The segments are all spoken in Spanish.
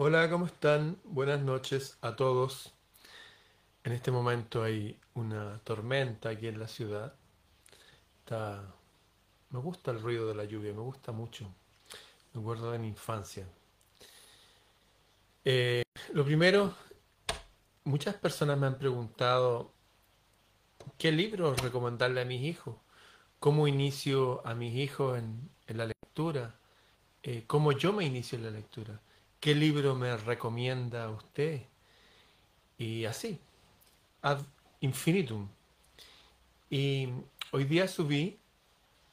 Hola, ¿cómo están? Buenas noches a todos. En este momento hay una tormenta aquí en la ciudad. Me gusta el ruido de la lluvia, me gusta mucho. Me acuerdo de mi infancia. Eh, lo primero, muchas personas me han preguntado qué libros recomendarle a mis hijos, cómo inicio a mis hijos en, en la lectura, eh, cómo yo me inicio en la lectura, qué libro me recomienda usted y así, ad infinitum. Y hoy día subí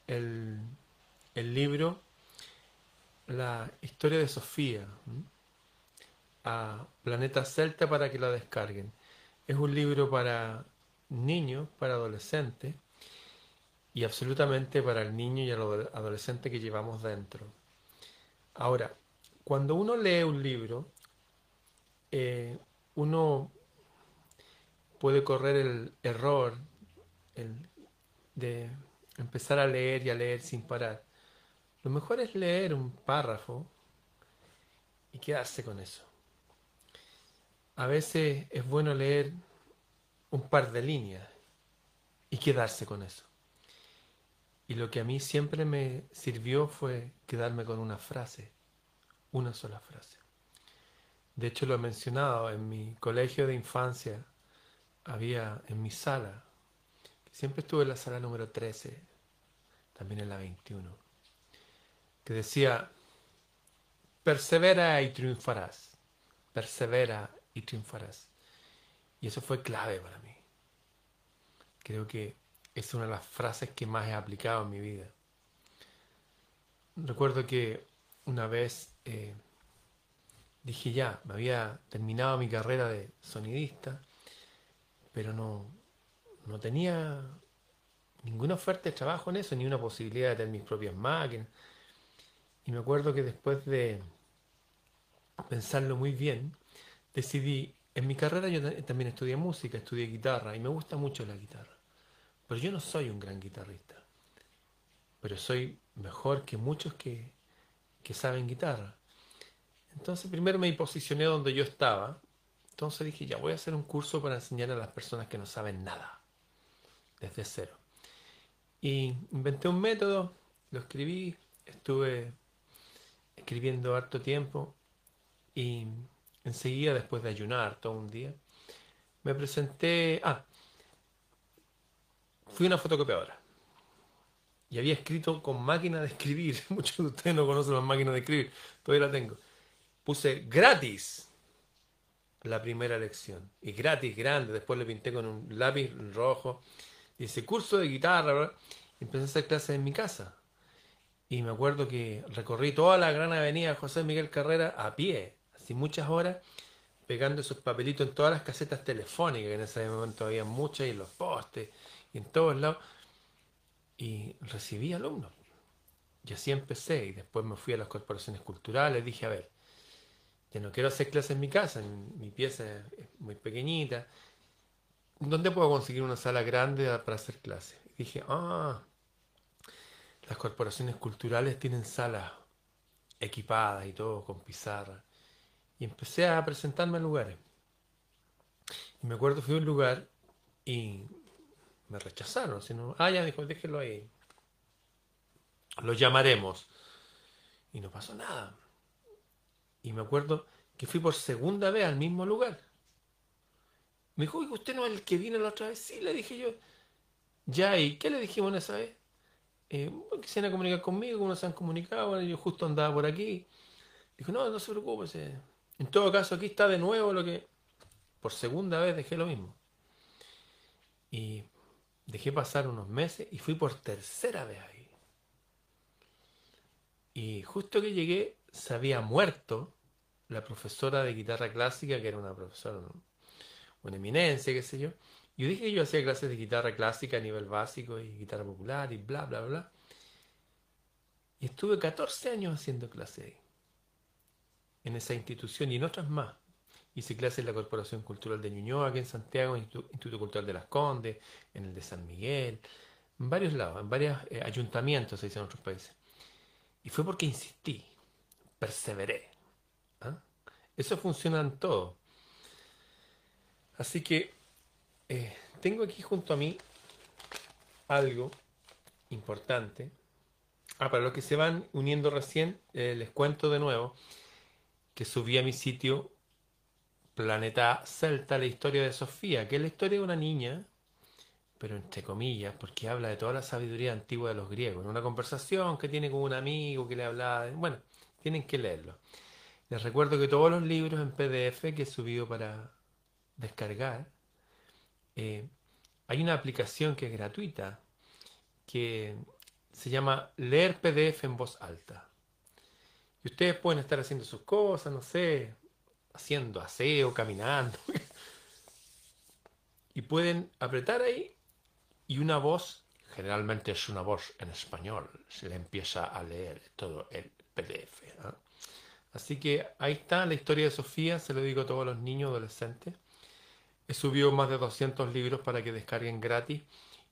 el, el libro La historia de Sofía a Planeta Celta para que la descarguen. Es un libro para niños, para adolescentes y absolutamente para el niño y el ado- adolescente que llevamos dentro. Ahora, cuando uno lee un libro, eh, uno puede correr el error de empezar a leer y a leer sin parar. Lo mejor es leer un párrafo y quedarse con eso. A veces es bueno leer un par de líneas y quedarse con eso. Y lo que a mí siempre me sirvió fue quedarme con una frase, una sola frase. De hecho, lo he mencionado, en mi colegio de infancia había en mi sala, siempre estuve en la sala número 13, también en la 21, que decía, persevera y triunfarás, persevera y triunfarás. Y eso fue clave para mí. Creo que es una de las frases que más he aplicado en mi vida. Recuerdo que una vez eh, dije ya, me había terminado mi carrera de sonidista, pero no, no tenía ninguna oferta de trabajo en eso, ni una posibilidad de tener mis propias máquinas. Y me acuerdo que después de pensarlo muy bien, decidí, en mi carrera yo ta- también estudié música, estudié guitarra y me gusta mucho la guitarra. Pero yo no soy un gran guitarrista, pero soy mejor que muchos que, que saben guitarra. Entonces primero me posicioné donde yo estaba. Entonces dije, ya voy a hacer un curso para enseñar a las personas que no saben nada, desde cero. Y inventé un método, lo escribí, estuve escribiendo harto tiempo y enseguida, después de ayunar todo un día, me presenté... Ah, fui una fotocopiadora y había escrito con máquina de escribir. Muchos de ustedes no conocen las máquinas de escribir, todavía la tengo. Puse gratis la primera lección y gratis, grande. Después le pinté con un lápiz rojo. Dice curso de guitarra. bla, bla. Empecé a hacer clases en mi casa. Y me acuerdo que recorrí toda la gran avenida José Miguel Carrera a pie, así muchas horas, pegando esos papelitos en todas las casetas telefónicas, que en ese momento había muchas, y en los postes, y en todos lados. Y recibí alumnos. Y así empecé. Y después me fui a las corporaciones culturales. Dije, a ver, ya no quiero hacer clases en mi casa, mi pieza es muy pequeñita. ¿Dónde puedo conseguir una sala grande para hacer clases? Dije, ah, las corporaciones culturales tienen salas equipadas y todo, con pizarra. Y empecé a presentarme en lugares. Y me acuerdo, fui a un lugar y me rechazaron. Sino, ah, ya dijo, déjelo ahí. Lo llamaremos. Y no pasó nada. Y me acuerdo que fui por segunda vez al mismo lugar. Me dijo, ¿usted no es el que vino la otra vez? Sí, le dije yo. Ya, ¿y qué le dijimos esa vez? Eh, a comunicar conmigo, como no se han comunicado, bueno, yo justo andaba por aquí. Dijo, no, no se preocupe. En todo caso, aquí está de nuevo lo que... Por segunda vez dejé lo mismo. Y dejé pasar unos meses y fui por tercera vez ahí. Y justo que llegué, se había muerto la profesora de guitarra clásica, que era una profesora, una eminencia, qué sé yo. Yo dije que yo hacía clases de guitarra clásica a nivel básico y guitarra popular y bla, bla, bla. Y estuve 14 años haciendo clases ahí, en esa institución y en otras más. Hice clases en la Corporación Cultural de Ñuñoa, aquí en Santiago, Instituto, Instituto Cultural de Las Condes, en el de San Miguel, en varios lados, en varios eh, ayuntamientos, se dice en otros países. Y fue porque insistí, perseveré. Eso funciona en todo. Así que eh, tengo aquí junto a mí algo importante. Ah, para los que se van uniendo recién, eh, les cuento de nuevo que subí a mi sitio Planeta Celta la historia de Sofía, que es la historia de una niña, pero entre comillas, porque habla de toda la sabiduría antigua de los griegos, en una conversación que tiene con un amigo que le hablaba, bueno, tienen que leerlo. Les recuerdo que todos los libros en PDF que he subido para descargar, eh, hay una aplicación que es gratuita, que se llama Leer PDF en voz alta. Y ustedes pueden estar haciendo sus cosas, no sé, haciendo aseo, caminando. y pueden apretar ahí y una voz, generalmente es una voz en español, se le empieza a leer todo el PDF. Así que ahí está la historia de Sofía, se lo digo a todos los niños, adolescentes. He subido más de 200 libros para que descarguen gratis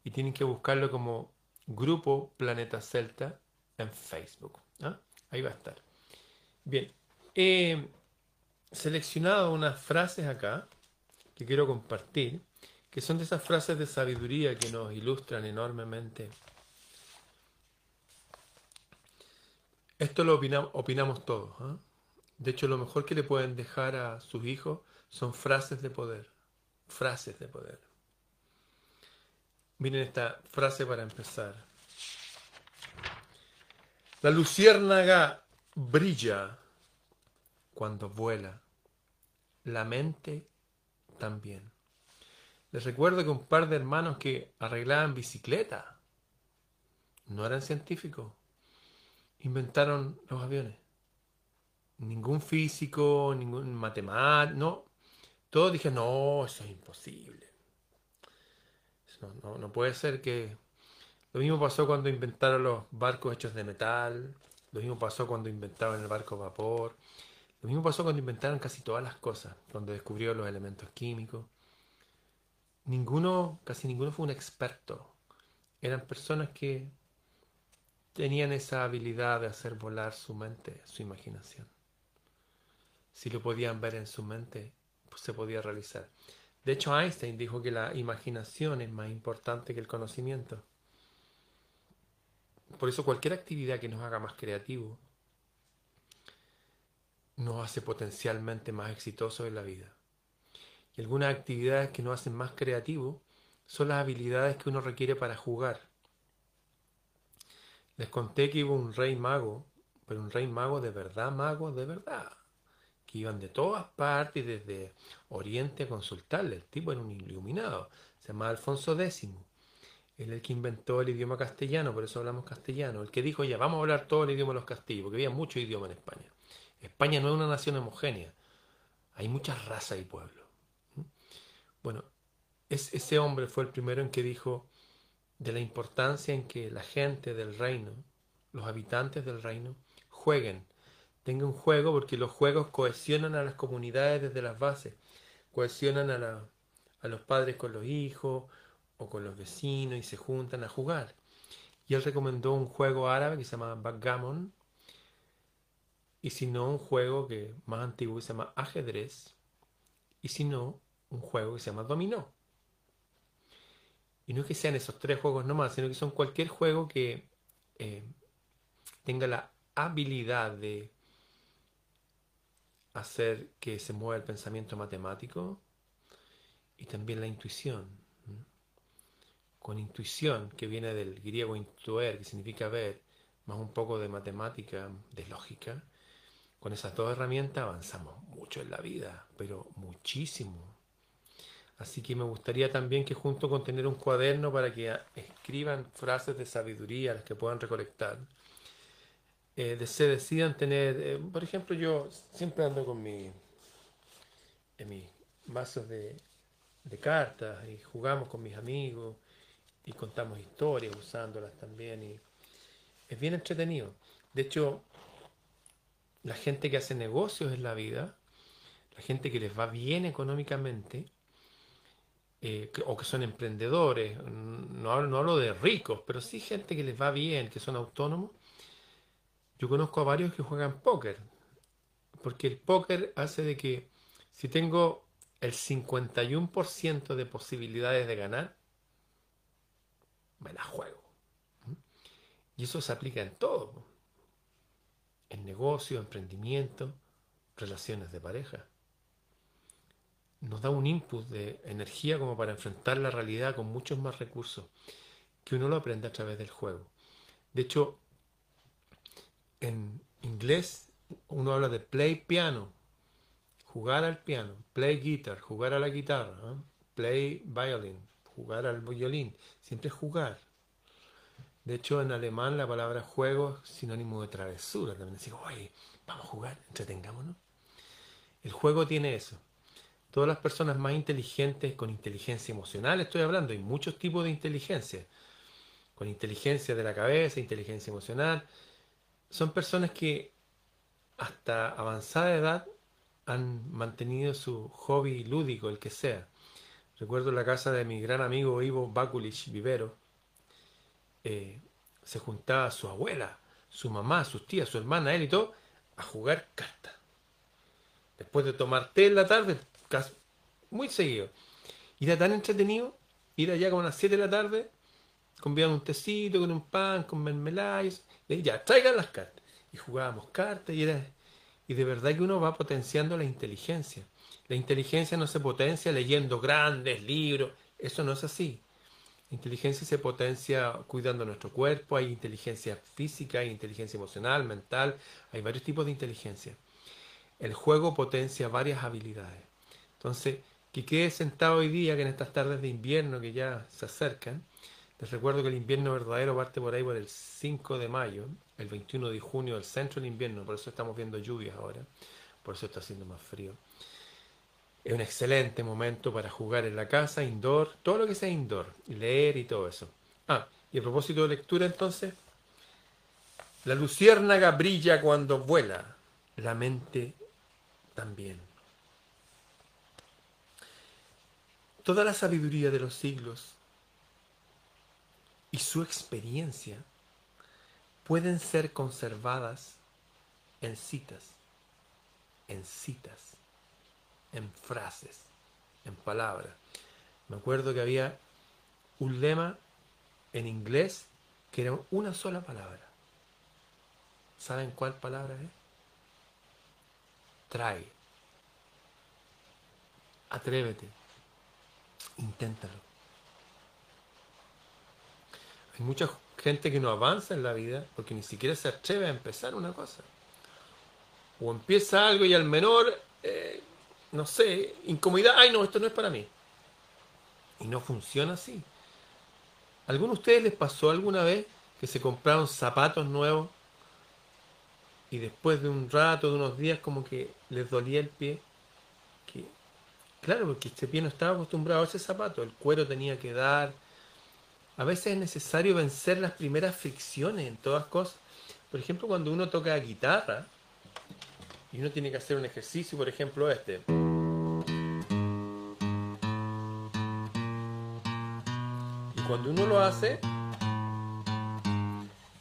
y tienen que buscarlo como Grupo Planeta Celta en Facebook. Ahí va a estar. Bien, he seleccionado unas frases acá que quiero compartir, que son de esas frases de sabiduría que nos ilustran enormemente. Esto lo opinamos todos. ¿ah? De hecho, lo mejor que le pueden dejar a sus hijos son frases de poder. Frases de poder. Miren esta frase para empezar. La luciérnaga brilla cuando vuela. La mente también. Les recuerdo que un par de hermanos que arreglaban bicicleta, no eran científicos, inventaron los aviones. Ningún físico, ningún matemático, no. Todos dijeron, no, eso es imposible. No, no, puede ser que... Lo mismo pasó cuando inventaron los barcos hechos de metal, lo mismo pasó cuando inventaron el barco vapor, lo mismo pasó cuando inventaron casi todas las cosas, cuando descubrieron los elementos químicos. Ninguno, casi ninguno fue un experto. Eran personas que tenían esa habilidad de hacer volar su mente, su imaginación. Si lo podían ver en su mente, pues se podía realizar. De hecho, Einstein dijo que la imaginación es más importante que el conocimiento. Por eso cualquier actividad que nos haga más creativos nos hace potencialmente más exitosos en la vida. Y algunas actividades que nos hacen más creativos son las habilidades que uno requiere para jugar. Les conté que hubo un rey mago, pero un rey mago de verdad, mago de verdad, iban de todas partes, desde Oriente a consultarle. El tipo era un iluminado, se llamaba Alfonso X. Él es el que inventó el idioma castellano, por eso hablamos castellano. El que dijo, ya, vamos a hablar todo el idioma de los castillos, porque había muchos idiomas en España. España no es una nación homogénea, hay muchas razas y pueblos. Bueno, ese hombre fue el primero en que dijo, de la importancia en que la gente del reino, los habitantes del reino, jueguen. Tengan un juego porque los juegos cohesionan a las comunidades desde las bases, cohesionan a, a los padres con los hijos o con los vecinos y se juntan a jugar. Y él recomendó un juego árabe que se llama backgammon, y si no, un juego que más antiguo que se llama ajedrez, y si no, un juego que se llama dominó. Y no es que sean esos tres juegos nomás, sino que son cualquier juego que eh, tenga la habilidad de hacer que se mueva el pensamiento matemático y también la intuición. Con intuición, que viene del griego intuer, que significa ver, más un poco de matemática, de lógica, con esas dos herramientas avanzamos mucho en la vida, pero muchísimo. Así que me gustaría también que junto con tener un cuaderno para que escriban frases de sabiduría, las que puedan recolectar, eh, se decidan tener, eh, por ejemplo, yo siempre ando con mi, mis vasos de, de cartas y jugamos con mis amigos y contamos historias usándolas también y es bien entretenido. De hecho, la gente que hace negocios en la vida, la gente que les va bien económicamente, eh, o que son emprendedores, no hablo, no hablo de ricos, pero sí gente que les va bien, que son autónomos. Yo conozco a varios que juegan póker, Porque el póker hace de que si tengo el 51% de posibilidades de ganar, me la juego. Y eso se aplica en todo. En negocio, emprendimiento, relaciones de pareja. Nos da un input de energía como para enfrentar la realidad con muchos más recursos que uno lo aprende a través del juego. De hecho, en inglés uno habla de play piano, jugar al piano, play guitar, jugar a la guitarra, play violin, jugar al violín, siempre jugar. De hecho, en alemán la palabra juego es sinónimo de travesura. También decimos, oye, vamos a jugar, entretengámonos. El juego tiene eso. Todas las personas más inteligentes, con inteligencia emocional, estoy hablando, hay muchos tipos de inteligencia. Con inteligencia de la cabeza, inteligencia emocional. Son personas que hasta avanzada edad han mantenido su hobby lúdico, el que sea. Recuerdo la casa de mi gran amigo Ivo Bakulich Vivero. Eh, se juntaba su abuela, su mamá, sus tías, su hermana, él y todo, a jugar cartas. Después de tomar té en la tarde, muy seguido. Y era tan entretenido ir allá como a las 7 de la tarde, convidaban un tecito, con un pan, con mermelada, ya, traigan las cartas. Y jugábamos cartas y era y de verdad que uno va potenciando la inteligencia. La inteligencia no se potencia leyendo grandes libros, eso no es así. La inteligencia se potencia cuidando nuestro cuerpo, hay inteligencia física, hay inteligencia emocional, mental, hay varios tipos de inteligencia. El juego potencia varias habilidades. Entonces, que quede sentado hoy día, que en estas tardes de invierno que ya se acercan, les recuerdo que el invierno verdadero parte por ahí por el 5 de mayo, el 21 de junio, el centro del invierno, por eso estamos viendo lluvias ahora, por eso está haciendo más frío. Es un excelente momento para jugar en la casa, indoor, todo lo que sea indoor, leer y todo eso. Ah, y a propósito de lectura entonces, la luciérnaga brilla cuando vuela, la mente también. Toda la sabiduría de los siglos y su experiencia pueden ser conservadas en citas, en citas, en frases, en palabras. Me acuerdo que había un lema en inglés que era una sola palabra. ¿Saben cuál palabra es? Trae. Atrévete. Inténtalo. Hay muchas gente que no avanza en la vida porque ni siquiera se atreve a empezar una cosa. O empieza algo y al menor, eh, no sé, incomodidad, ay no, esto no es para mí. Y no funciona así. ¿Alguno de ustedes les pasó alguna vez que se compraron zapatos nuevos y después de un rato, de unos días, como que les dolía el pie? Que, claro, porque este pie no estaba acostumbrado a ese zapato, el cuero tenía que dar, a veces es necesario vencer las primeras fricciones en todas cosas. Por ejemplo, cuando uno toca guitarra y uno tiene que hacer un ejercicio, por ejemplo este. Y cuando uno lo hace,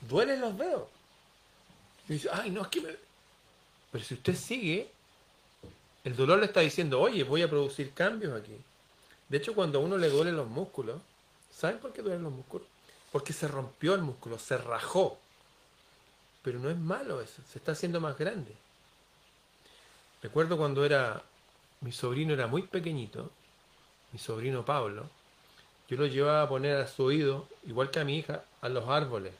duelen los dedos. Y dice, ay, no, es que me... Pero si usted sigue, el dolor le está diciendo, oye, voy a producir cambios aquí. De hecho, cuando a uno le duelen los músculos, ¿Saben por qué duelen los músculos? Porque se rompió el músculo, se rajó. Pero no es malo eso, se está haciendo más grande. Recuerdo cuando era mi sobrino era muy pequeñito, mi sobrino Pablo, yo lo llevaba a poner a su oído, igual que a mi hija, a los árboles.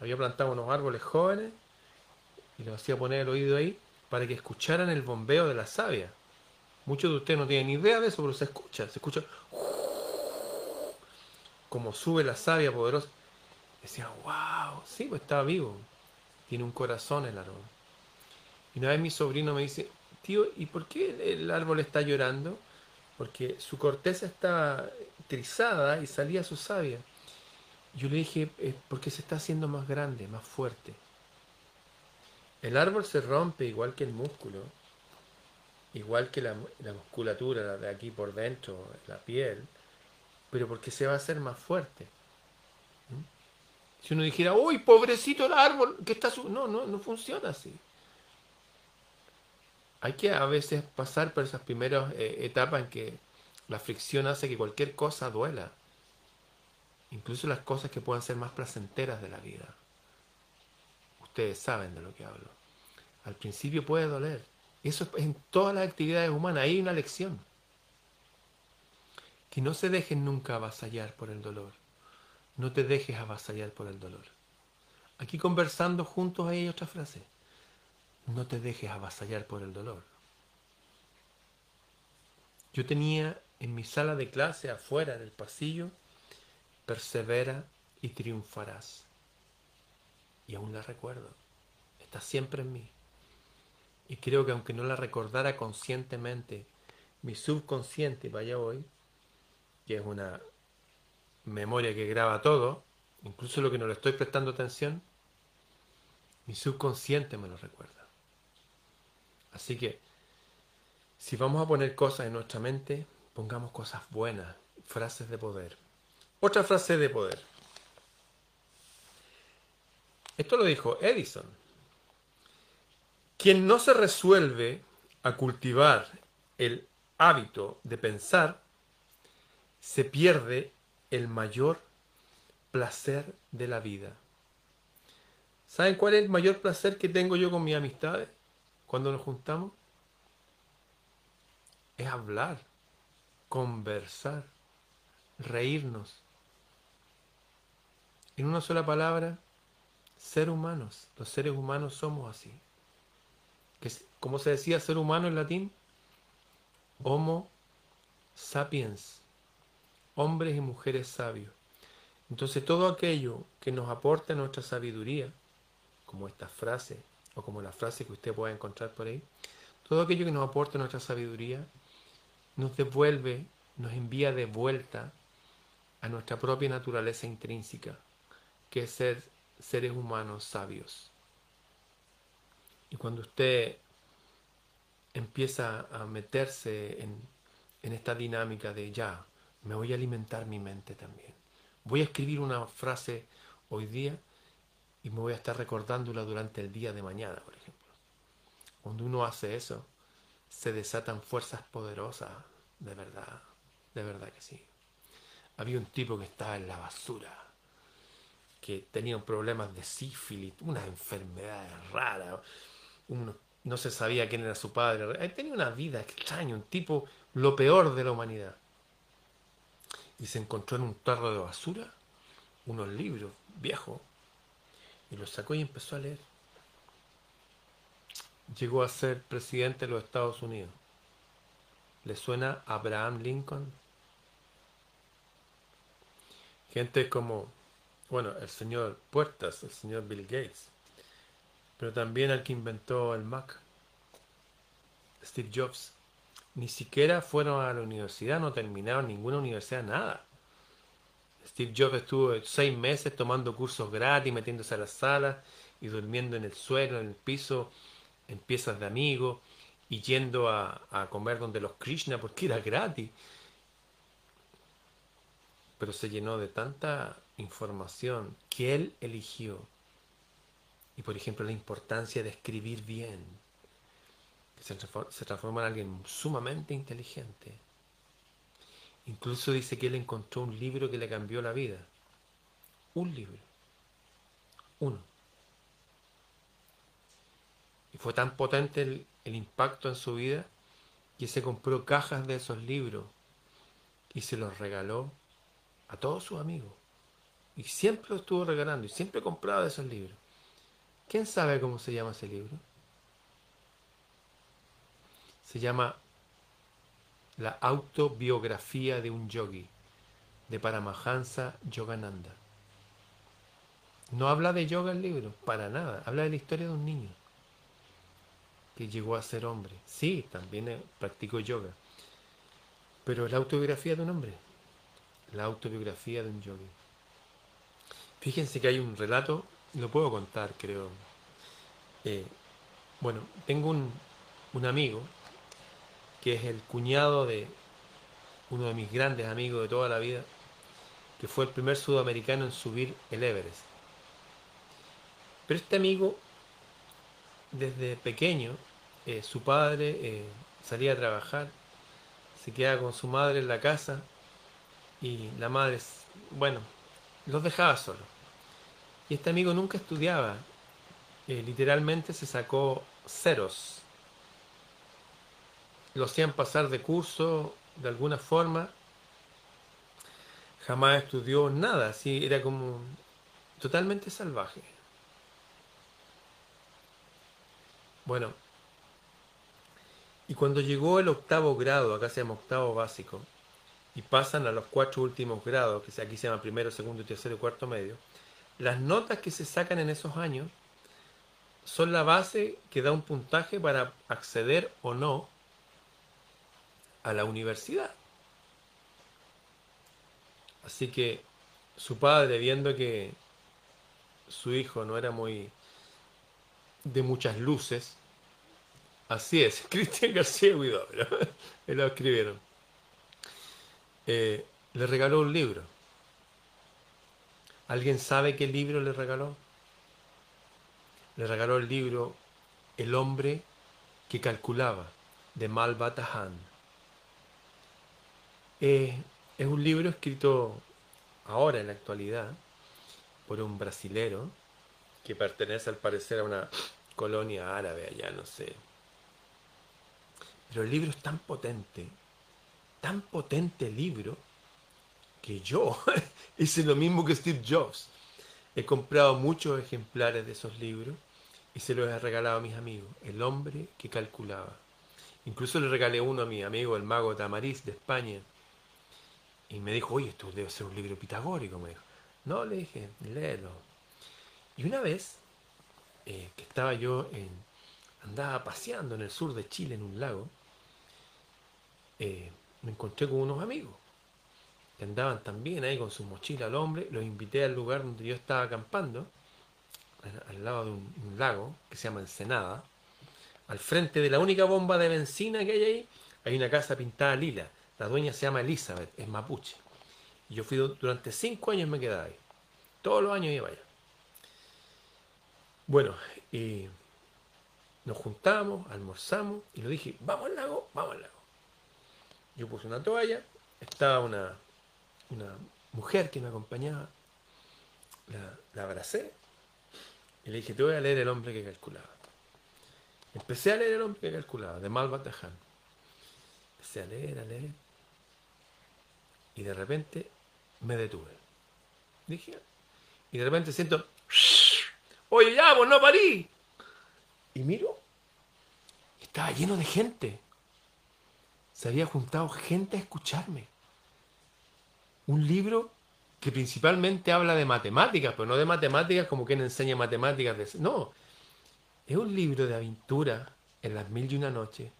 Había plantado unos árboles jóvenes y lo hacía poner el oído ahí para que escucharan el bombeo de la savia. Muchos de ustedes no tienen idea de eso, pero se escucha, se escucha como sube la savia poderosa. Decía, wow, sí, pues está vivo. Tiene un corazón el árbol. Y una vez mi sobrino me dice, tío, ¿y por qué el árbol está llorando? Porque su corteza está trizada y salía su savia. Yo le dije, es porque se está haciendo más grande, más fuerte. El árbol se rompe igual que el músculo, igual que la musculatura de aquí por dentro, la piel pero porque se va a hacer más fuerte. Si uno dijera, uy, pobrecito el árbol, que está su... No, no, no funciona así. hay que a veces pasar por esas primeras eh, etapas en que la fricción hace que cualquier cosa duela. Incluso las cosas que puedan ser más placenteras de la vida. Ustedes saben de lo que hablo. Al principio puede doler. Eso es en todas las actividades humanas. Hay una lección. Que no se dejen nunca avasallar por el dolor. No te dejes avasallar por el dolor. Aquí conversando juntos hay otra frase. No te dejes avasallar por el dolor. Yo tenía en mi sala de clase, afuera del pasillo, persevera y triunfarás. Y aún la recuerdo. Está siempre en mí. Y creo que aunque no la recordara conscientemente, mi subconsciente, vaya hoy, que es una memoria que graba todo, incluso lo que no le estoy prestando atención, mi subconsciente me lo recuerda. Así que, si vamos a poner cosas en nuestra mente, pongamos cosas buenas, frases de poder. Otra frase de poder. Esto lo dijo Edison. Quien no se resuelve a cultivar el hábito de pensar, se pierde el mayor placer de la vida. ¿Saben cuál es el mayor placer que tengo yo con mis amistades cuando nos juntamos? Es hablar, conversar, reírnos. En una sola palabra, ser humanos. Los seres humanos somos así. ¿Cómo se decía ser humano en latín? Homo sapiens. Hombres y mujeres sabios. Entonces todo aquello que nos aporta nuestra sabiduría, como esta frase, o como la frase que usted pueda encontrar por ahí, todo aquello que nos aporta nuestra sabiduría, nos devuelve, nos envía de vuelta a nuestra propia naturaleza intrínseca, que es ser seres humanos sabios. Y cuando usted empieza a meterse en, en esta dinámica de ya, me voy a alimentar mi mente también. Voy a escribir una frase hoy día y me voy a estar recordándola durante el día de mañana, por ejemplo. Cuando uno hace eso, se desatan fuerzas poderosas, de verdad, de verdad que sí. Había un tipo que estaba en la basura, que tenía problemas de sífilis, unas enfermedades raras, no se sabía quién era su padre, tenía una vida extraña, un tipo lo peor de la humanidad. Y se encontró en un tarro de basura unos libros viejos y los sacó y empezó a leer. Llegó a ser presidente de los Estados Unidos. ¿Le suena Abraham Lincoln? Gente como, bueno, el señor Puertas, el señor Bill Gates, pero también el que inventó el Mac, Steve Jobs. Ni siquiera fueron a la universidad, no terminaron ninguna universidad, nada. Steve Jobs estuvo seis meses tomando cursos gratis, metiéndose a las salas y durmiendo en el suelo, en el piso, en piezas de amigos, y yendo a, a comer donde los Krishna porque era gratis. Pero se llenó de tanta información que él eligió. Y por ejemplo la importancia de escribir bien. Se, transforma en alguien sumamente inteligente Incluso dice que él encontró un libro que le cambió la vida. Un libro. Uno. Y fue tan potente el, impacto en su vida que se compró cajas de esos libros y se los regaló a todos sus amigos. Y siempre lo estuvo regalando y siempre compraba de esos libros. ¿Quién sabe cómo se llama ese libro? Se llama la autobiografía de un yogi, de Paramahansa Yogananda. No habla de yoga el libro, para nada. Habla de la historia de un niño que llegó a ser hombre. Sí, también eh, practicó yoga. Pero es la autobiografía de un hombre. La autobiografía de un yogi. Fíjense que hay un relato, lo puedo contar, creo. Eh, bueno, tengo un, un amigo que es el cuñado de uno de mis grandes amigos de toda la vida, que fue el primer sudamericano en subir el Everest. Pero este amigo, desde pequeño, eh, su padre eh, salía a trabajar, se quedaba con su madre en la casa y la madre, bueno, los dejaba solos. Y este amigo nunca estudiaba, eh, literalmente se sacó ceros. Lo hacían pasar de curso de alguna forma. Jamás estudió nada, así era como totalmente salvaje. Bueno, y cuando llegó el octavo grado, acá se llama octavo básico, y pasan a los cuatro últimos grados, que aquí se llama primero, segundo, tercero y cuarto medio, las notas que se sacan en esos años son la base que da un puntaje para acceder o no a la universidad. Así que su padre, viendo que su hijo no era muy de muchas luces, Así es, Cristian García Huidobro, lo escribieron. Eh, le regaló un libro. ¿Alguien sabe qué libro le regaló? Le regaló el libro El hombre que calculaba, de Malbatahan. Es un libro escrito ahora en la actualidad por un brasilero que pertenece al parecer a una colonia árabe allá, no sé, pero el libro es tan potente, tan potente el libro, que yo hice lo mismo que Steve Jobs. He comprado muchos ejemplares de esos libros y se los he regalado a mis amigos. El hombre que calculaba. Incluso le regalé uno a mi amigo, el mago Tamariz de España. Y me dijo, oye, esto debe ser un libro pitagórico. Me dijo, no, le dije, léelo. Y una vez eh, que estaba yo en, andaba paseando en el sur de Chile en un lago, eh, me encontré con unos amigos que andaban también ahí con su mochila al hombre. Los invité al lugar donde yo estaba acampando, al, lado de un, lago que se llama Ensenada. Al frente de la única bomba de benzina que hay ahí, hay una casa pintada lila. La dueña se llama Elizabeth, es mapuche. Y yo fui durante cinco años me quedaba ahí. Todos los años iba allá. Bueno, y nos juntamos, almorzamos y lo dije, vamos al lago, vamos al lago. Yo puse una toalla, estaba una, una mujer que me acompañaba, la, abracé y le dije, te voy a leer El hombre que calculaba. Empecé a leer El hombre que calculaba, de Malvat Empecé a leer, a leer. Y de repente me detuve. Dije, y de repente siento, oye, ya, pues no parí. Y miro, estaba lleno de gente se había juntado gente a escucharme. Un libro que principalmente habla de matemáticas, pero no de matemáticas como quien enseña matemáticas. No, es un libro de aventura en las mil y una noches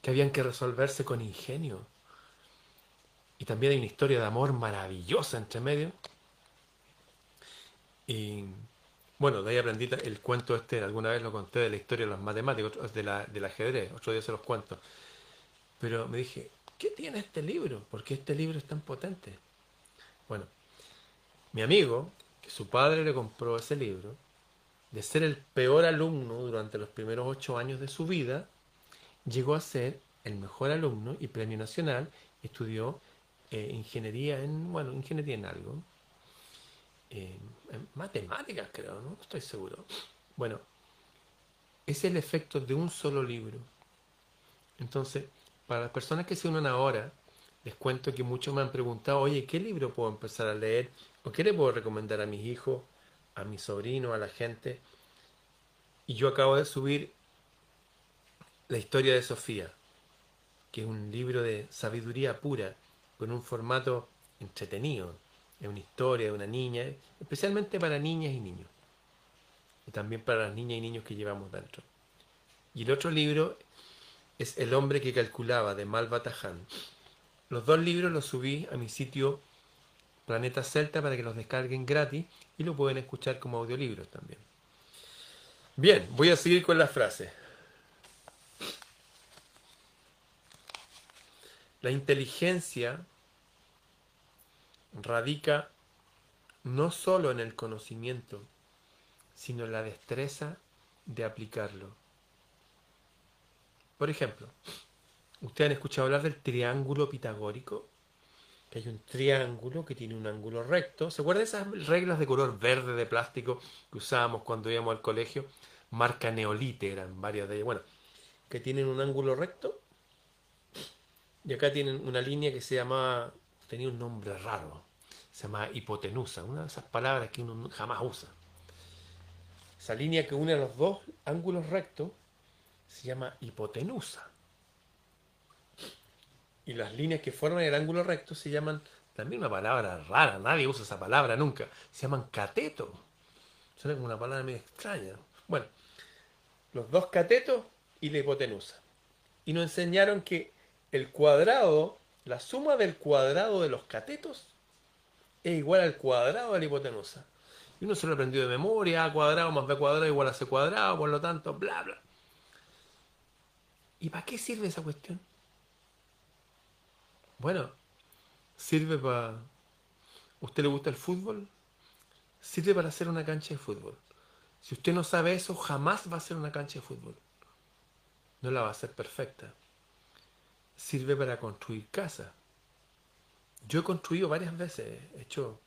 que habían que resolverse con ingenio. Y también hay una historia de amor maravillosa entre medio. Y bueno, de ahí aprendí el cuento este, alguna vez lo conté de la historia de los matemáticos, de la, del ajedrez, otro día se los cuento. Pero me dije, ¿qué tiene este libro? ¿Por qué este libro es tan potente? Bueno, mi amigo, que su padre le compró ese libro, de ser el peor alumno durante los primeros ocho años de su vida, llegó a ser el mejor alumno y premio nacional, estudió eh, ingeniería en, bueno, ingeniería en algo, en matemáticas creo, ¿no? Estoy seguro. Bueno, es el efecto de un solo libro. Entonces, para las personas que se unen ahora, les cuento que muchos me han preguntado, oye, ¿qué libro puedo empezar a leer? ¿O qué le puedo recomendar a mis hijos, a mi sobrino, a la gente? Y yo acabo de subir La historia de Sofía, que es un libro de sabiduría pura, con un formato entretenido. Es una historia de una niña, especialmente para niñas y niños. Y también para las niñas y niños que llevamos dentro. Y el otro libro es El hombre que calculaba de Malvatahan. Los dos libros los subí a mi sitio Planeta Celta para que los descarguen gratis y lo pueden escuchar como audiolibros también. Bien, voy a seguir con la frase. La inteligencia radica no solo en el conocimiento, sino en la destreza de aplicarlo. Por ejemplo, ustedes han escuchado hablar del triángulo pitagórico, que hay un triángulo que tiene un ángulo recto. ¿Se acuerdan esas reglas de color verde de plástico que usábamos cuando íbamos al colegio? Marca Neolite eran varias de ellas. Bueno, que tienen un ángulo recto. Y acá tienen una línea que se llama, tenía un nombre raro, se llama hipotenusa, una de esas palabras que uno jamás usa. Esa línea que une los dos ángulos rectos se llama hipotenusa. Y las líneas que forman el ángulo recto se llaman, también una palabra rara, nadie usa esa palabra nunca, se llaman catetos. Suena como una palabra medio extraña. Bueno, los dos catetos y la hipotenusa. Y nos enseñaron que el cuadrado, la suma del cuadrado de los catetos es igual al cuadrado de la hipotenusa. Y uno se lo aprendió de memoria, A cuadrado más B cuadrado igual a C cuadrado, por lo tanto, bla, bla. ¿Y para qué sirve esa cuestión? Bueno, sirve para... ¿Usted le gusta el fútbol? Sirve para hacer una cancha de fútbol. Si usted no sabe eso, jamás va a ser una cancha de fútbol. No la va a hacer perfecta. Sirve para construir casa. Yo he construido varias veces, he hecho,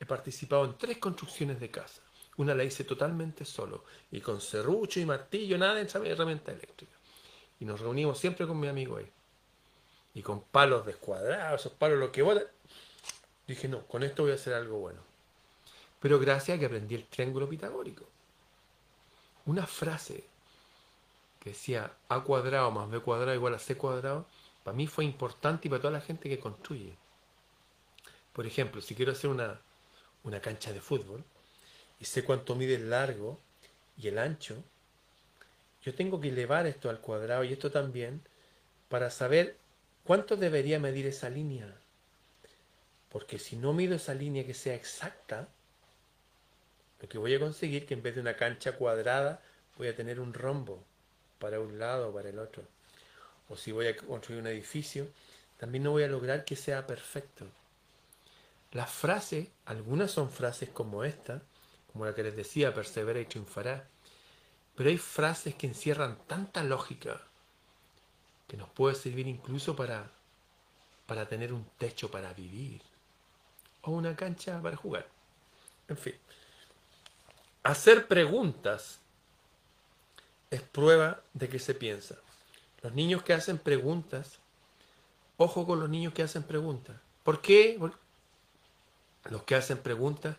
he participado en tres construcciones de casa. Una la hice totalmente solo, y con serrucho y martillo, nada de herramienta eléctrica. Y nos reunimos siempre con mi amigo ahí. Y con palos descuadrados, esos palos, lo que botan. Dije, no, con esto voy a hacer algo bueno. Pero gracias a que aprendí el triángulo pitagórico. Una frase que decía A cuadrado más B cuadrado igual a C cuadrado, para mí fue importante y para toda la gente que construye. Por ejemplo, si quiero hacer una, una cancha de fútbol y sé cuánto mide el largo y el ancho, yo tengo que elevar esto al cuadrado y esto también para saber cuánto debería medir esa línea. Porque si no mido esa línea que sea exacta, lo que voy a conseguir es que en vez de una cancha cuadrada voy a tener un rombo para un lado o para el otro. O si voy a construir un edificio, también no voy a lograr que sea perfecto. Las frases, algunas son frases como esta, como la que les decía, persevera y triunfará, pero hay frases que encierran tanta lógica que nos puede servir incluso para, para tener un techo para vivir o una cancha para jugar. En fin, hacer preguntas es prueba de que se piensa. Los niños que hacen preguntas, ojo con los niños que hacen preguntas. ¿Por qué? Los que hacen preguntas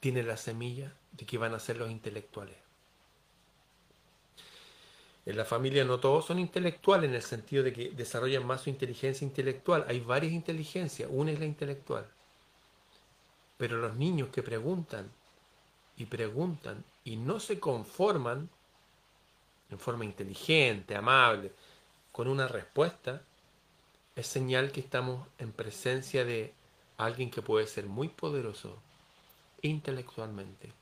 tienen la semilla de que van a ser los intelectuales. En la familia no todos son intelectuales en el sentido de que desarrollan más su inteligencia intelectual. Hay varias inteligencias, una es la intelectual. Pero los niños que preguntan y preguntan y no se conforman en forma inteligente, amable, con una respuesta, es señal que estamos en presencia de alguien que puede ser muy poderoso intelectualmente.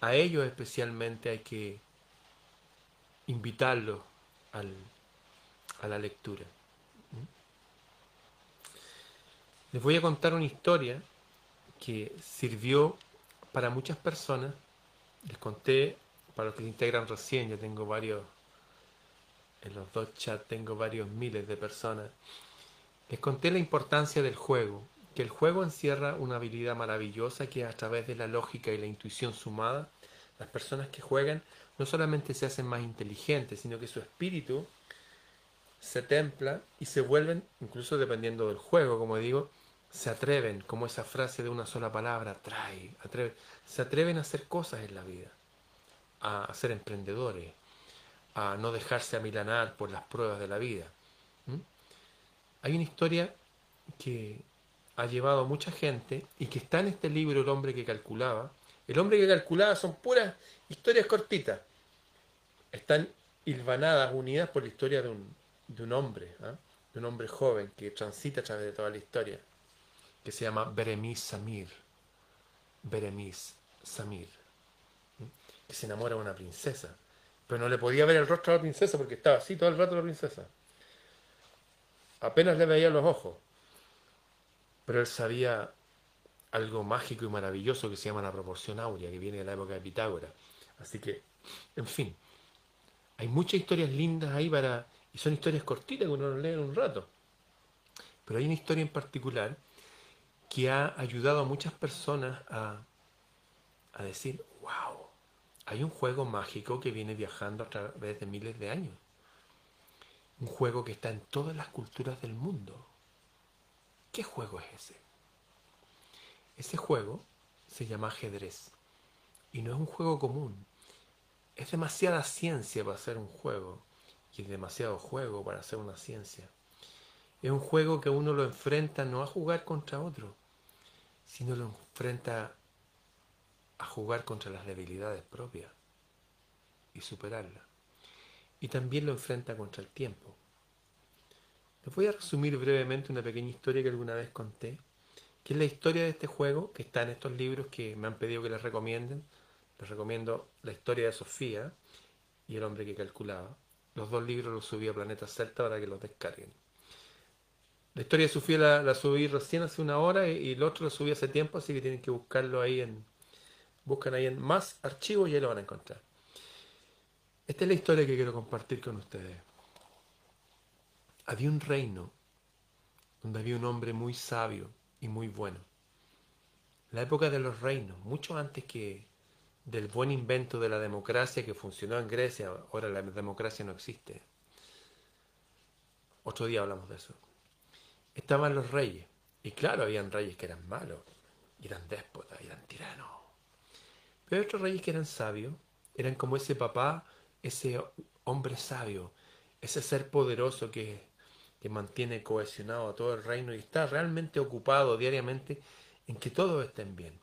A ellos especialmente hay que invitarlo a la lectura. Les voy a contar una historia que sirvió para muchas personas. Les conté, para los que integran recién, yo tengo varios, en los dos chats tengo varios miles de personas. Les conté la importancia del juego, que el juego encierra una habilidad maravillosa que a través de la lógica y la intuición sumada, las personas que juegan no solamente se hacen más inteligentes, sino que su espíritu se templa y se vuelven, incluso dependiendo del juego, como digo, se atreven, como esa frase de una sola palabra, trae, se atreven a hacer cosas en la vida, a ser emprendedores, a no dejarse amilanar por las pruebas de la vida. Hay una historia que ha llevado a mucha gente y que está en este libro El hombre que calculaba. El hombre que calculaba son puras historias cortitas están hilvanadas, unidas por la historia de un, de un hombre, ¿ah? de un hombre joven que transita a través de toda la historia, que se llama Beremis Samir. Beremis Samir, que se enamora de una princesa, pero no le podía ver el rostro a la princesa porque estaba así todo el rato la princesa. Apenas le veía los ojos, pero él sabía algo mágico y maravilloso que se llama la proporción áurea, que viene de la época de Pitágoras. Así que, en fin, hay muchas historias lindas ahí para... Y son historias cortitas que uno lee en un rato. Pero hay una historia en particular que ha ayudado a muchas personas a, a decir, wow, hay un juego mágico que viene viajando a través de miles de años. Un juego que está en todas las culturas del mundo. ¿Qué juego es ese? Ese juego se llama ajedrez. Y no es un juego común. Es demasiada ciencia para hacer un juego. Y es demasiado juego para hacer una ciencia. Es un juego que uno lo enfrenta no a jugar contra otro, sino lo enfrenta a jugar contra las debilidades propias y superarlas. Y también lo enfrenta contra el tiempo. Les voy a resumir brevemente una pequeña historia que alguna vez conté, que es la historia de este juego que está en estos libros que me han pedido que les recomienden. Les recomiendo La historia de Sofía y El hombre que calculaba. Los dos libros los subí a Planeta Celta para que los descarguen. La historia de Sofía la, subí recién hace una hora y, y, el otro lo subí hace tiempo, así que tienen que buscarlo ahí en, Buscan ahí en más archivos y ahí lo van a encontrar. Esta es la historia que quiero compartir con ustedes. Había un reino donde había un hombre muy sabio y muy bueno. La época de los reinos, mucho antes que del buen invento de la democracia que funcionó en Grecia, ahora la democracia no existe. Otro día hablamos de eso. Estaban los reyes. Y claro, habían reyes que eran malos, eran déspotas, eran tiranos. Pero otros reyes que eran sabios, eran como ese papá, ese hombre sabio, ese ser poderoso que, que mantiene cohesionado a todo el reino y está realmente ocupado diariamente en que todos estén bien.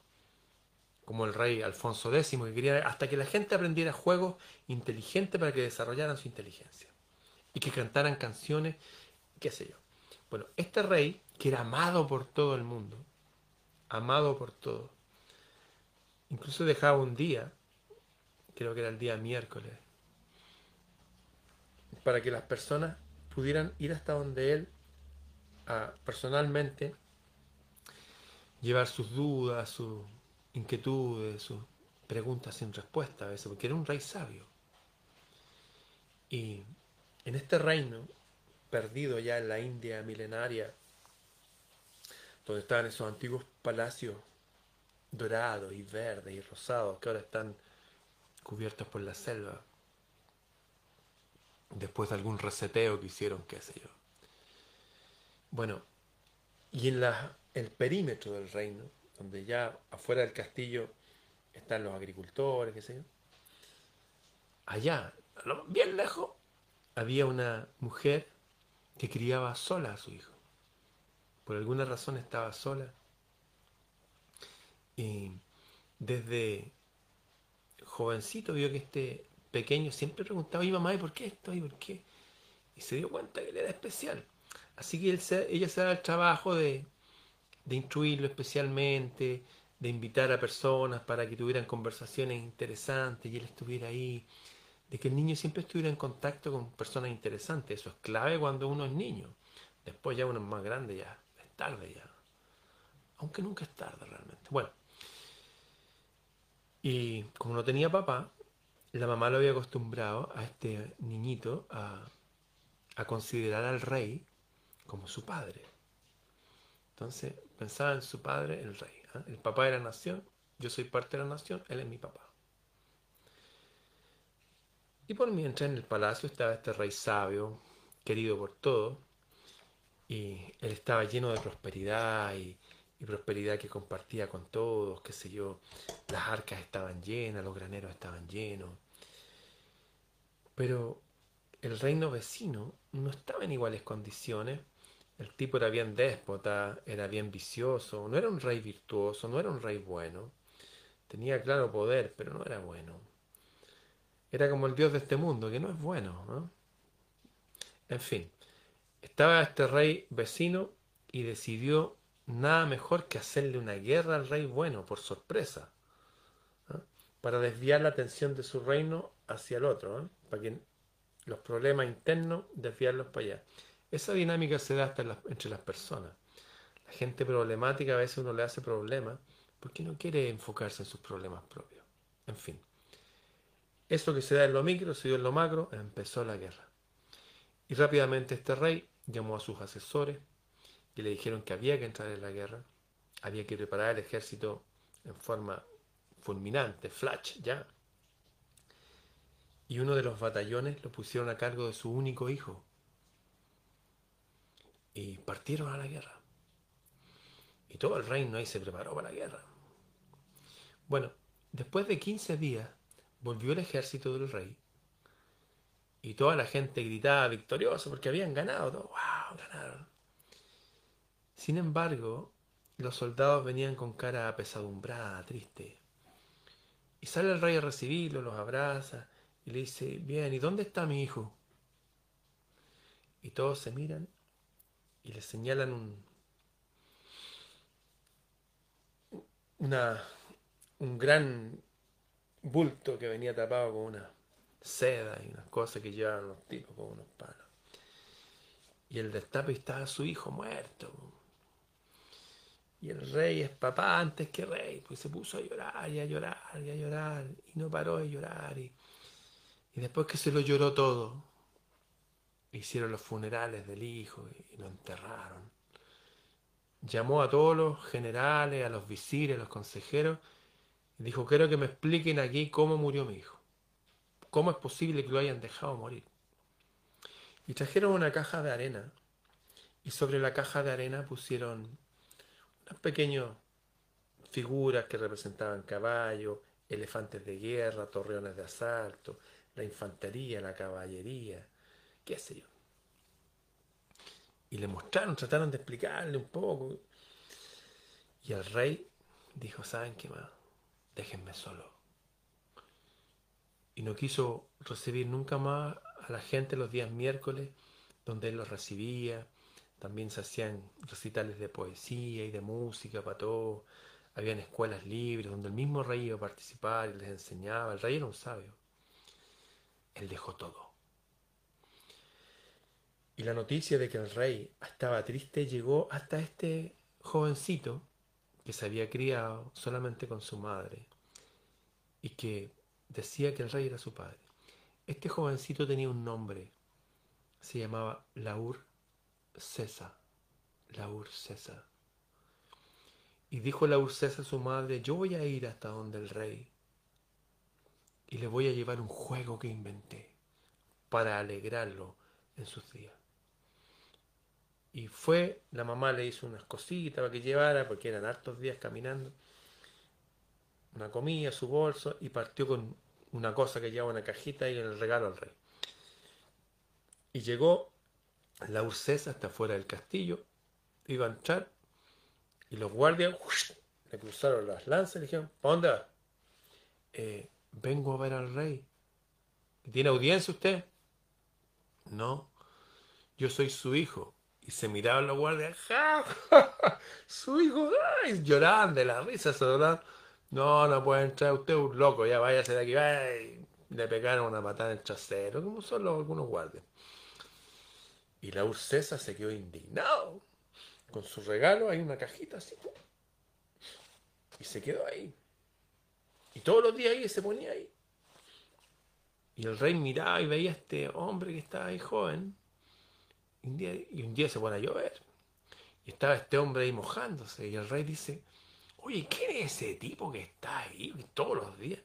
Como el rey Alfonso X, que quería hasta que la gente aprendiera juegos inteligentes para que desarrollaran su inteligencia y que cantaran canciones, qué sé yo. Bueno, este rey, que era amado por todo el mundo, amado por todos, Incluso dejaba un día, creo que era el día miércoles, para que las personas pudieran ir hasta donde él personalmente llevar sus dudas, sus inquietudes, sus preguntas sin respuesta a veces, porque era un rey sabio. Y en este reino, perdido ya en la India milenaria, donde estaban esos antiguos palacios dorados y verdes y rosados que ahora están cubiertos por la selva. Después de algún reseteo que hicieron, qué sé yo. Bueno, y en la, el perímetro del reino, donde ya afuera del castillo están los agricultores, qué sé yo, allá, bien lejos, había una mujer que criaba sola a su hijo. Por alguna razón estaba sola y desde jovencito vio que este pequeño siempre preguntaba, ¿y mamá, ¿y por qué esto? ¿Y por qué? Y se dio cuenta que él era especial. Así que ella se da el trabajo de, de instruirlo especialmente, de invitar a personas para que tuvieran conversaciones interesantes y él estuviera ahí, de que el niño siempre estuviera en contacto con personas interesantes. Eso es clave cuando uno es niño. Después ya uno es más grande, ya es tarde ya. Aunque nunca es tarde realmente. Bueno, y como no tenía papá, la mamá lo había acostumbrado a este niñito a, considerar al rey como su padre. Entonces pensaba en su padre, el rey. ¿ah? El papá de la nación, yo soy parte de la nación, él es mi papá. Y por mientras en el palacio estaba este rey sabio, querido por todos, y él estaba lleno de prosperidad y, y prosperidad que compartía con todos, qué sé yo, las arcas estaban llenas, los graneros estaban llenos. Pero el reino vecino no estaba en iguales condiciones. El tipo era bien déspota, era bien vicioso, no era un rey virtuoso, no era un rey bueno. Tenía claro poder, pero no era bueno. Era como el dios de este mundo, que no es bueno. ¿no? En fin, estaba este rey vecino y decidió nada mejor que hacerle una guerra al rey bueno por sorpresa, ¿ah? para desviar la atención de su reino hacia el otro, ¿ah? para que los problemas internos desviarlos para allá. Esa dinámica se da hasta entre las personas. La gente problemática a veces uno le hace problemas porque no quiere enfocarse en sus problemas propios. En fin. eso que se da en lo micro se dio en lo macro, empezó la guerra. Y rápidamente este rey llamó a sus asesores y le dijeron que había que entrar en la guerra, había que preparar el ejército en forma fulminante, flash, ya. Y uno de los batallones lo pusieron a cargo de su único hijo. Y partieron a la guerra. Y todo el reino ahí se preparó para la guerra. Bueno, después de 15 días volvió el ejército del rey y toda la gente gritaba victorioso porque habían ganado. ¡Wow! Ganaron. Sin embargo, los soldados venían con cara apesadumbrada, triste. Y sale el rey a recibirlo, los abraza y le dice, bien, ¿y dónde está mi hijo? Y todos se miran y le señalan un, una, un gran bulto que venía tapado con una seda y unas cosas que llevaban los tipos con unos palos. Y el destape estaba su hijo muerto. Y el rey es papá antes que rey, pues se puso a llorar y a llorar y a llorar y no paró de llorar. Y, y después que se lo lloró todo, hicieron los funerales del hijo y lo enterraron. Llamó a todos los generales, a los visires, a los consejeros Dijo, quiero que me expliquen aquí cómo murió mi hijo. ¿Cómo es posible que lo hayan dejado morir? Y trajeron una caja de arena. Y sobre la caja de arena pusieron unas pequeñas figuras que representaban caballos, elefantes de guerra, torreones de asalto, la infantería, la caballería, qué sé yo. Y le mostraron, trataron de explicarle un poco. Y el rey dijo, ¿saben qué más? déjenme solo. Y no quiso recibir nunca más a la gente los días miércoles, donde él los recibía. También se hacían recitales de poesía y de música para todos. Habían escuelas libres donde el mismo rey iba a participar y les enseñaba. El rey era un sabio. Él dejó todo. Y la noticia de que el rey estaba triste llegó hasta este jovencito que se había criado solamente con su madre y que decía que el rey era su padre. Este jovencito tenía un nombre, se llamaba Laur César. Laur César. Y dijo Laur César a su madre, yo voy a ir hasta donde el rey y le voy a llevar un juego que inventé para alegrarlo en sus días. Y fue, la mamá le hizo unas cositas para que llevara, porque eran hartos días caminando. Una comida, su bolso, y partió con una cosa que llevaba una cajita y el regalo al rey. Y llegó la Ursesa hasta fuera del castillo, iba a entrar, y los guardias le cruzaron las lanzas y le dijeron, ¿para dónde? Eh, vengo a ver al rey. ¿Tiene audiencia usted? No, yo soy su hijo. Y se miraban los guardias, ¡Ja, su hijo, ay, lloraban de la risa, se No, no puede entrar usted, un loco, ya váyase de aquí, ay. Le pegaron una patada en el trasero, como son los, algunos guardias. Y la Ursesa se quedó indignado. Con su regalo hay una cajita así. Y se quedó ahí. Y todos los días ahí se ponía ahí. Y el rey miraba y veía a este hombre que estaba ahí joven y un día se pone a llover. Y estaba este hombre ahí mojándose. Y el rey dice, oye, ¿quién es ese tipo que está ahí todos los días?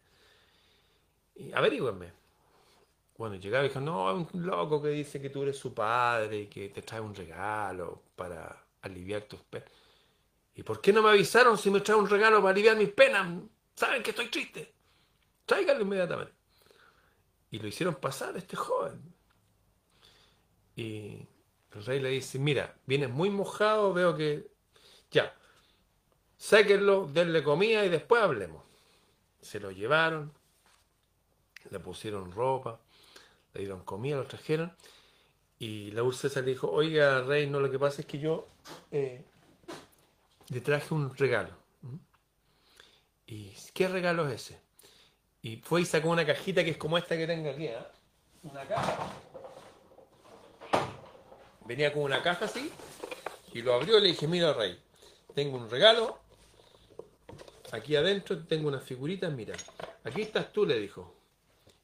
Y averígüenme. Bueno, llegaba y dijo, no, un loco que dice que tú eres su padre y que te trae un regalo para aliviar tus penas. ¿Y por qué no me avisaron si me trae un regalo para aliviar mis penas? Saben que estoy triste. Tráiganlo inmediatamente. Y lo hicieron pasar este joven. Y el rey le dice, mira, vienes muy mojado, veo que... Ya, sáquenlo, denle comida y después hablemos. Se lo llevaron, le pusieron ropa, le dieron comida, lo trajeron. Y la Ursesa le dijo, oiga, rey, no, lo que pasa es que yo eh, le traje un regalo. ¿Y qué regalo es ese? Y fue y sacó una cajita que es como esta que tengo aquí, ¿eh? Una caja venía con una caja así, y lo abrió y le dije, mira rey, tengo un regalo, aquí adentro tengo unas figuritas, mira, aquí estás tú, le dijo.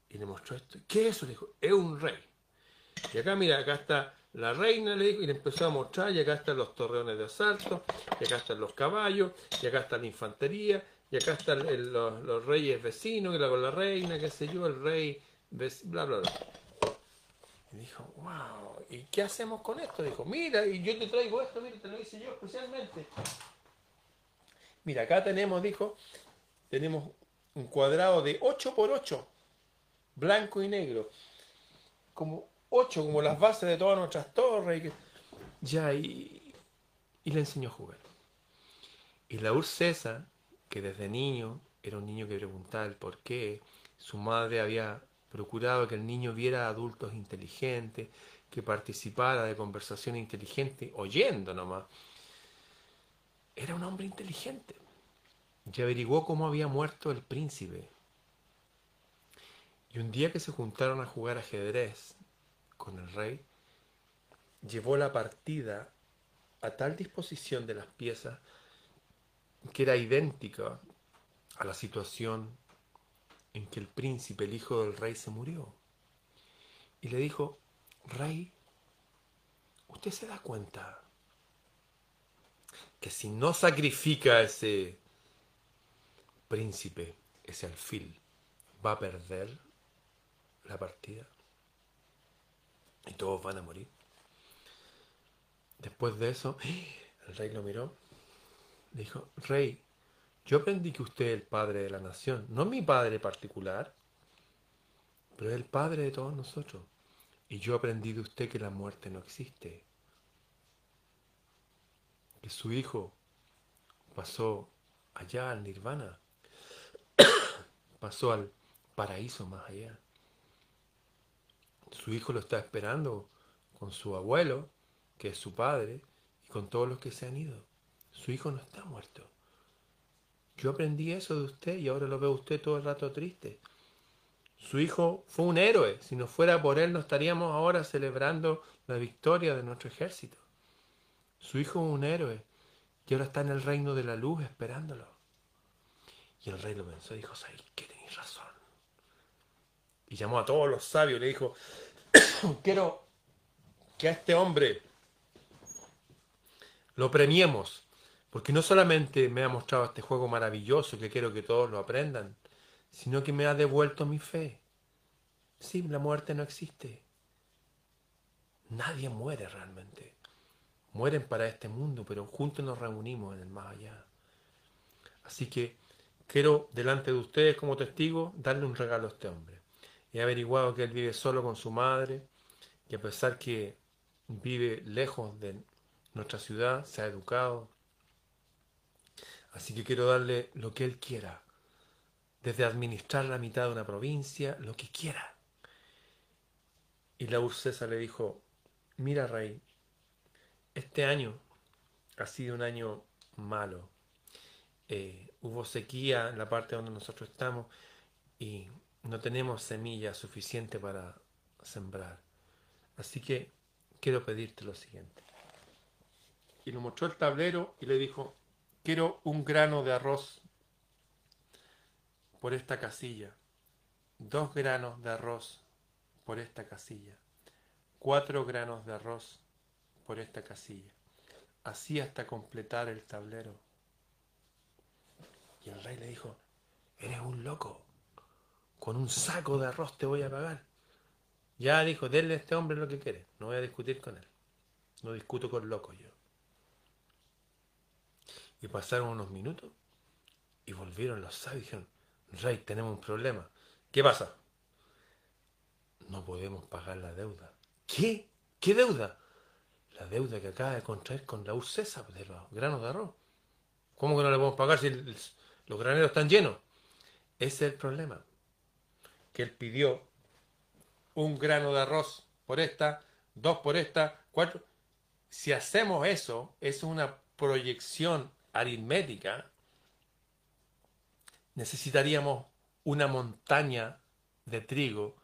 Y le mostró esto. ¿Qué es eso? Le dijo, es un rey. Y acá, mira, acá está la reina, le dijo, y le empezó a mostrar, y acá están los torreones de asalto, y acá están los caballos, y acá está la infantería, y acá están los, reyes vecinos, que la con la reina, qué sé yo, el rey, bla, bla, bla. Y dijo, wow, ¿y qué hacemos con esto? Dijo, mira, y yo te traigo esto, mira, te lo hice yo especialmente. Mira, acá tenemos, dijo, tenemos un cuadrado de 8 por 8, blanco y negro, como 8, como las bases de todas nuestras torres. Y Ya, y, y le enseñó a jugar. Y la César que desde niño era un niño que preguntaba el por qué, su madre había procurado que el niño viera adultos inteligentes, que participara de conversación inteligente, oyendo nomás. Era un hombre inteligente. Y averiguó cómo había muerto el príncipe. Y un día que se juntaron a jugar ajedrez con el rey, llevó la partida a tal disposición de las piezas que era idéntica a la situación en que el príncipe, el hijo del rey, se murió. Y le dijo, rey, usted se da cuenta que si no sacrifica a ese príncipe, ese alfil, va a perder la partida y todos van a morir. Después de eso, el rey lo miró Dijo, rey, yo aprendí que usted es el padre de la nación, no mi padre particular, pero es el padre de todos nosotros. Y yo aprendí de usted que la muerte no existe. Que su hijo pasó allá al nirvana, pasó al paraíso más allá. Su hijo lo está esperando con su abuelo, que es su padre, y con todos los que se han ido. Su hijo no está muerto. Yo aprendí eso de usted y ahora lo veo usted todo el rato triste. Su hijo fue un héroe. Si no fuera por él, no estaríamos ahora celebrando la victoria de nuestro ejército. Su hijo es un héroe y ahora está en el reino de la luz esperándolo. Y el rey lo pensó y dijo, ¿sabes qué? Y llamó a todos los sabios le dijo, quiero que a este hombre lo premiemos porque no solamente me ha mostrado este juego maravilloso que quiero que todos lo aprendan, sino que me ha devuelto mi fe. Sí, la muerte no existe. Nadie muere realmente. Mueren para este mundo, pero juntos nos reunimos en el más allá. Así que quiero, delante de ustedes como testigo, darle un regalo a este hombre. He averiguado que él vive solo con su madre y a pesar que vive lejos de nuestra ciudad, se ha educado, Así que quiero darle lo que él quiera. Desde administrar la mitad de una provincia, lo que quiera. Y la Ursesa le dijo, mira rey, este año ha sido un año malo. Eh, hubo sequía en la parte donde nosotros estamos y no tenemos semilla suficiente para sembrar. Así que quiero pedirte lo siguiente. Y le mostró el tablero y le dijo, Quiero un grano de arroz por esta casilla, dos granos de arroz por esta casilla, cuatro granos de arroz por esta casilla, así hasta completar el tablero. Y el rey le dijo, eres un loco, con un saco de arroz te voy a pagar. Ya dijo, denle a este hombre lo que quiere, no voy a discutir con él, no discuto con locos yo. Y pasaron unos minutos y volvieron los sabios y dijeron, Rey, tenemos un problema. ¿Qué pasa? No podemos pagar la deuda. ¿Qué? ¿Qué deuda? La deuda que acaba de contraer con la César de los granos de arroz. ¿Cómo que no le podemos pagar si los graneros están llenos? Ese es el problema. Que él pidió un grano de arroz por esta, dos por esta, cuatro. Si hacemos eso, es una proyección aritmética, necesitaríamos una montaña de trigo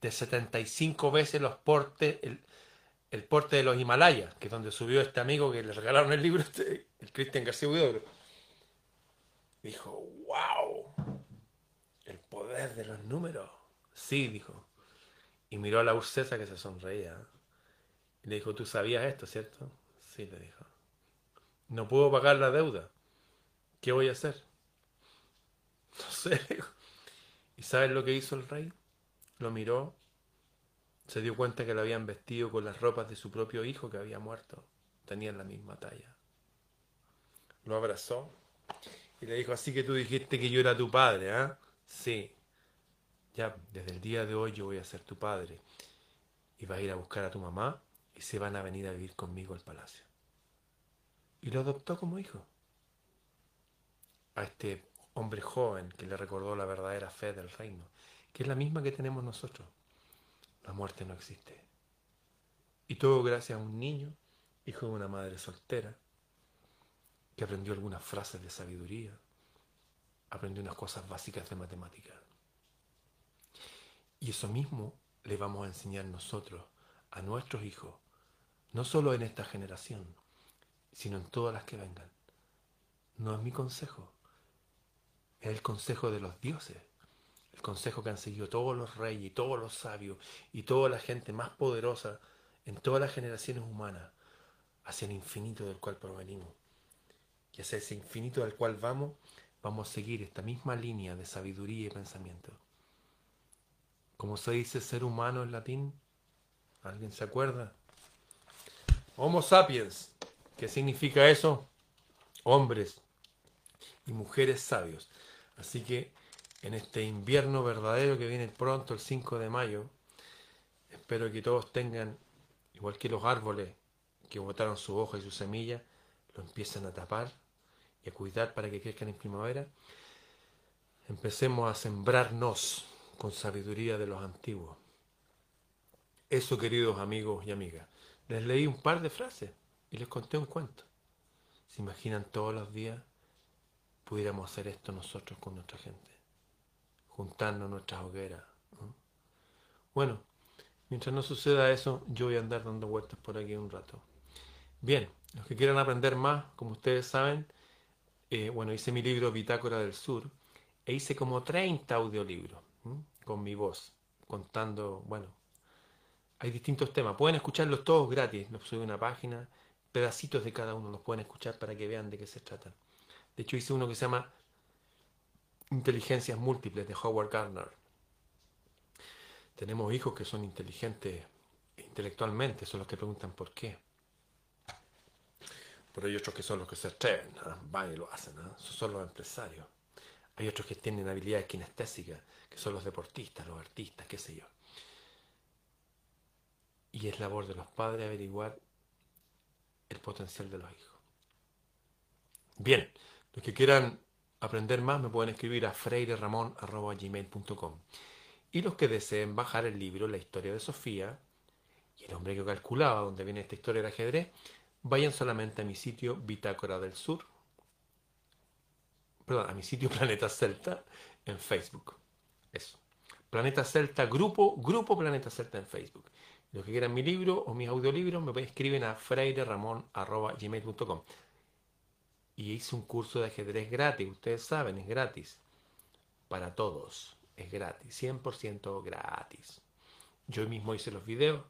de 75 veces los portes, el, porte de los Himalayas, que es donde subió este amigo que le regalaron el libro, este, el Cristian García Huidobro. Dijo, wow, el poder de los números. Sí, dijo. Y miró a la ursesa que se sonreía. Y le dijo, tú sabías esto, ¿cierto? Sí, le dijo. No puedo pagar la deuda. ¿Qué voy a hacer? No sé. ¿Y sabes lo que hizo el rey? Lo miró, se dio cuenta que lo habían vestido con las ropas de su propio hijo que había muerto. Tenían la misma talla. Lo abrazó y le dijo, así que tú dijiste que yo era tu padre, ¿ah? Sí. Ya, desde el día de hoy yo voy a ser tu padre. Y vas a ir a buscar a tu mamá y se van a venir a vivir conmigo al palacio. Y lo adoptó como hijo. A este hombre joven que le recordó la verdadera fe del reino, que es la misma que tenemos nosotros. La muerte no existe. Y todo gracias a un niño, hijo de una madre soltera, que aprendió algunas frases de sabiduría, aprendió unas cosas básicas de matemática. Y eso mismo le vamos a enseñar nosotros a nuestros hijos, no solo en esta generación, sino en todas las que vengan. No es mi consejo, es el consejo de los dioses, el consejo que han seguido todos los reyes y todos los sabios y toda la gente más poderosa en todas las generaciones humanas hacia el infinito del cual provenimos. Y hacia ese infinito del cual vamos, vamos a seguir esta misma línea de sabiduría y pensamiento. ¿Cómo se dice ser humano en latín? ¿Alguien se acuerda? Homo sapiens. ¿Qué significa eso? Hombres y mujeres sabios. Así que en este invierno verdadero que viene pronto, el 5 de mayo, espero que todos tengan, igual que los árboles que botaron su hoja y su semilla, lo empiecen a tapar y a cuidar para que crezcan en primavera. Empecemos a sembrarnos con sabiduría de los antiguos. Eso, queridos amigos y amigas. Les leí un par de frases y les conté un cuento. ¿Se imaginan todos los días pudiéramos hacer esto nosotros con nuestra gente? Juntarnos nuestras hogueras. Bueno, mientras no suceda eso, yo voy a andar dando vueltas por aquí un rato. Bien, los que quieran aprender más, como ustedes saben, eh, bueno, hice mi libro Bitácora del Sur e hice como 30 audiolibros con mi voz, contando, bueno, hay distintos temas. Pueden escucharlos todos gratis. Los subí una página, pedacitos de cada uno los pueden escuchar para que vean de qué se trata. De hecho, hice uno que se llama Inteligencias Múltiples de Howard Gardner. Tenemos hijos que son inteligentes intelectualmente, son los que preguntan por qué. Pero hay otros que son los que se atreven, van y lo hacen, son los empresarios. Hay otros que tienen habilidades kinestésicas, son los deportistas, los artistas, qué sé yo. Y es labor de los padres averiguar el potencial de los hijos. Bien, los que quieran aprender más me pueden escribir a freireramon.gmail.com y los que deseen bajar el libro La historia de Sofía y el hombre que calculaba donde viene esta historia del ajedrez, vayan solamente a mi sitio Bitácora del Sur, perdón, a mi sitio Planeta Celta en Facebook. Planeta Celta, grupo, grupo Planeta Celta en Facebook. Los que quieran mi libro o mis audiolibros me escriben a freireramon.gmail.com Y hice un curso de ajedrez gratis, ustedes saben, es gratis. Para todos, es gratis, 100% gratis. Yo mismo hice los videos,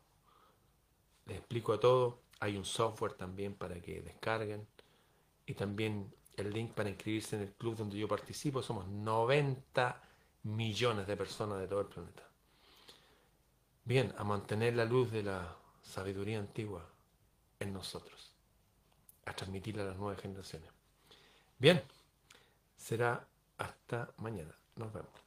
les explico a todos. Hay un software también para que descarguen. Y también el link para inscribirse en el club donde yo participo. Somos 90 millones de personas de todo el planeta. Bien, a mantener la luz de la sabiduría antigua en nosotros, a transmitirla a las nuevas generaciones. Bien, será hasta mañana. Nos vemos.